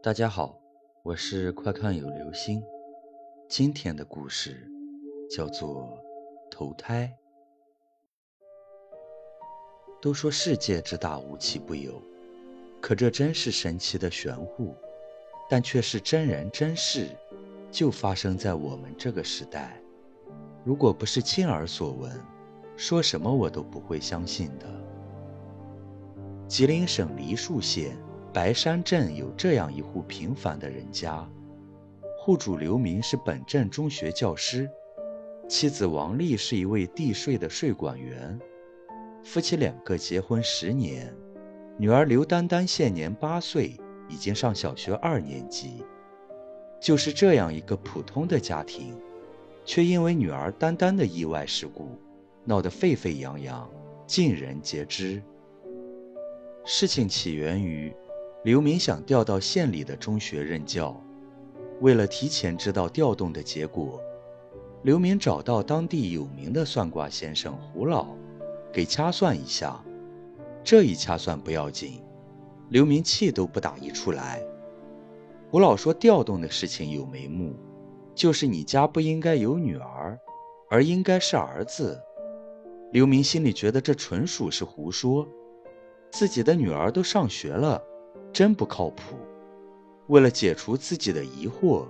大家好，我是快看有流星。今天的故事叫做投胎。都说世界之大无奇不有，可这真是神奇的玄乎，但却是真人真事，就发生在我们这个时代。如果不是亲耳所闻，说什么我都不会相信的。吉林省梨树县白山镇有这样一户平凡的人家，户主刘明是本镇中学教师，妻子王丽是一位地税的税管员，夫妻两个结婚十年，女儿刘丹丹现年八岁，已经上小学二年级。就是这样一个普通的家庭。却因为女儿丹丹的意外事故，闹得沸沸扬扬，尽人皆知。事情起源于刘明想调到县里的中学任教，为了提前知道调动的结果，刘明找到当地有名的算卦先生胡老，给掐算一下。这一掐算不要紧，刘明气都不打一处来。胡老说调动的事情有眉目。就是你家不应该有女儿，而应该是儿子。刘明心里觉得这纯属是胡说，自己的女儿都上学了，真不靠谱。为了解除自己的疑惑，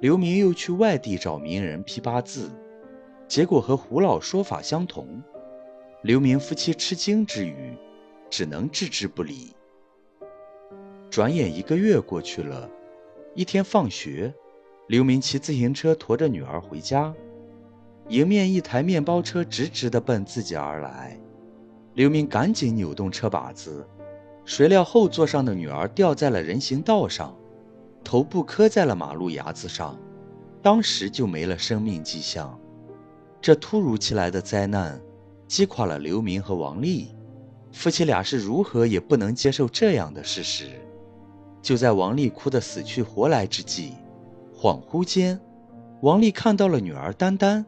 刘明又去外地找名人批八字，结果和胡老说法相同。刘明夫妻吃惊之余，只能置之不理。转眼一个月过去了，一天放学。刘明骑自行车驮着女儿回家，迎面一台面包车直直地奔自己而来。刘明赶紧扭动车把子，谁料后座上的女儿掉在了人行道上，头部磕在了马路牙子上，当时就没了生命迹象。这突如其来的灾难击垮了刘明和王丽，夫妻俩是如何也不能接受这样的事实。就在王丽哭得死去活来之际，恍惚间，王丽看到了女儿丹丹。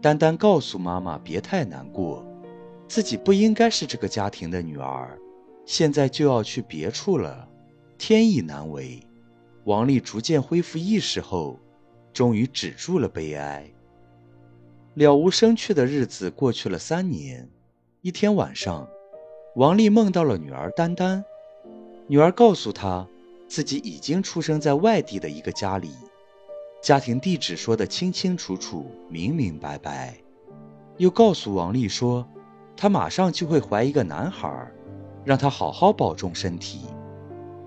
丹丹告诉妈妈：“别太难过，自己不应该是这个家庭的女儿，现在就要去别处了，天意难违。”王丽逐渐恢复意识后，终于止住了悲哀。了无生趣的日子过去了三年。一天晚上，王丽梦到了女儿丹丹，女儿告诉她。自己已经出生在外地的一个家里，家庭地址说得清清楚楚、明明白白，又告诉王丽说，她马上就会怀一个男孩，让她好好保重身体。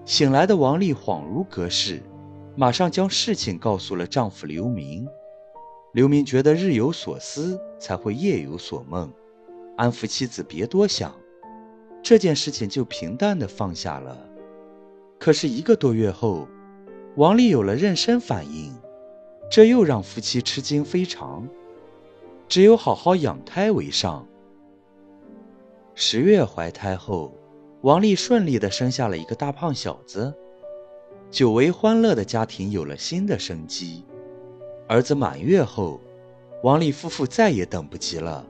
醒来的王丽恍如隔世，马上将事情告诉了丈夫刘明。刘明觉得日有所思才会夜有所梦，安抚妻子别多想，这件事情就平淡的放下了。可是一个多月后，王丽有了妊娠反应，这又让夫妻吃惊非常。只有好好养胎为上。十月怀胎后，王丽顺利的生下了一个大胖小子，久违欢乐的家庭有了新的生机。儿子满月后，王丽夫妇再也等不及了，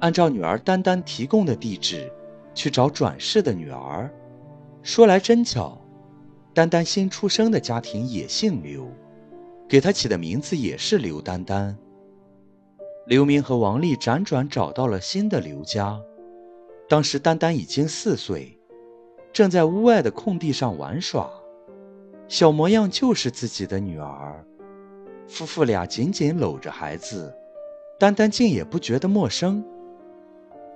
按照女儿丹丹提供的地址，去找转世的女儿。说来真巧。丹丹新出生的家庭也姓刘，给她起的名字也是刘丹丹。刘明和王丽辗转找到了新的刘家，当时丹丹已经四岁，正在屋外的空地上玩耍，小模样就是自己的女儿。夫妇俩紧紧搂着孩子，丹丹竟也不觉得陌生。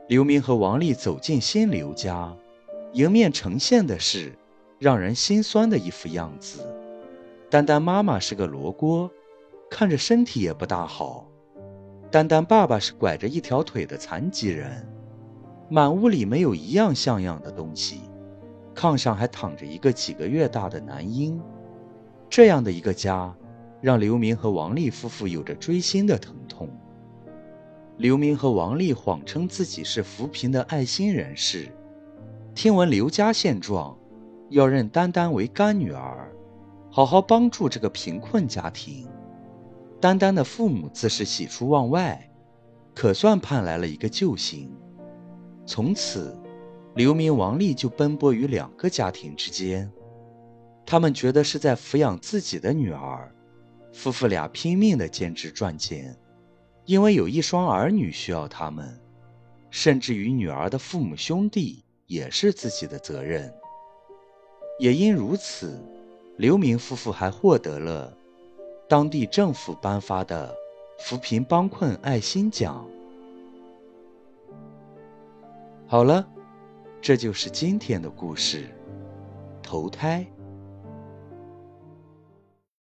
刘明和王丽走进新刘家，迎面呈现的是。让人心酸的一副样子。丹丹妈妈是个罗锅，看着身体也不大好。丹丹爸爸是拐着一条腿的残疾人。满屋里没有一样像样的东西，炕上还躺着一个几个月大的男婴。这样的一个家，让刘明和王丽夫妇有着锥心的疼痛。刘明和王丽谎称自己是扶贫的爱心人士，听闻刘家现状。要认丹丹为干女儿，好好帮助这个贫困家庭。丹丹的父母自是喜出望外，可算盼来了一个救星。从此，刘明、王丽就奔波于两个家庭之间。他们觉得是在抚养自己的女儿。夫妇俩拼命的兼职赚钱，因为有一双儿女需要他们，甚至于女儿的父母兄弟也是自己的责任。也因如此，刘明夫妇还获得了当地政府颁发的扶贫帮困爱心奖。好了，这就是今天的故事，投胎。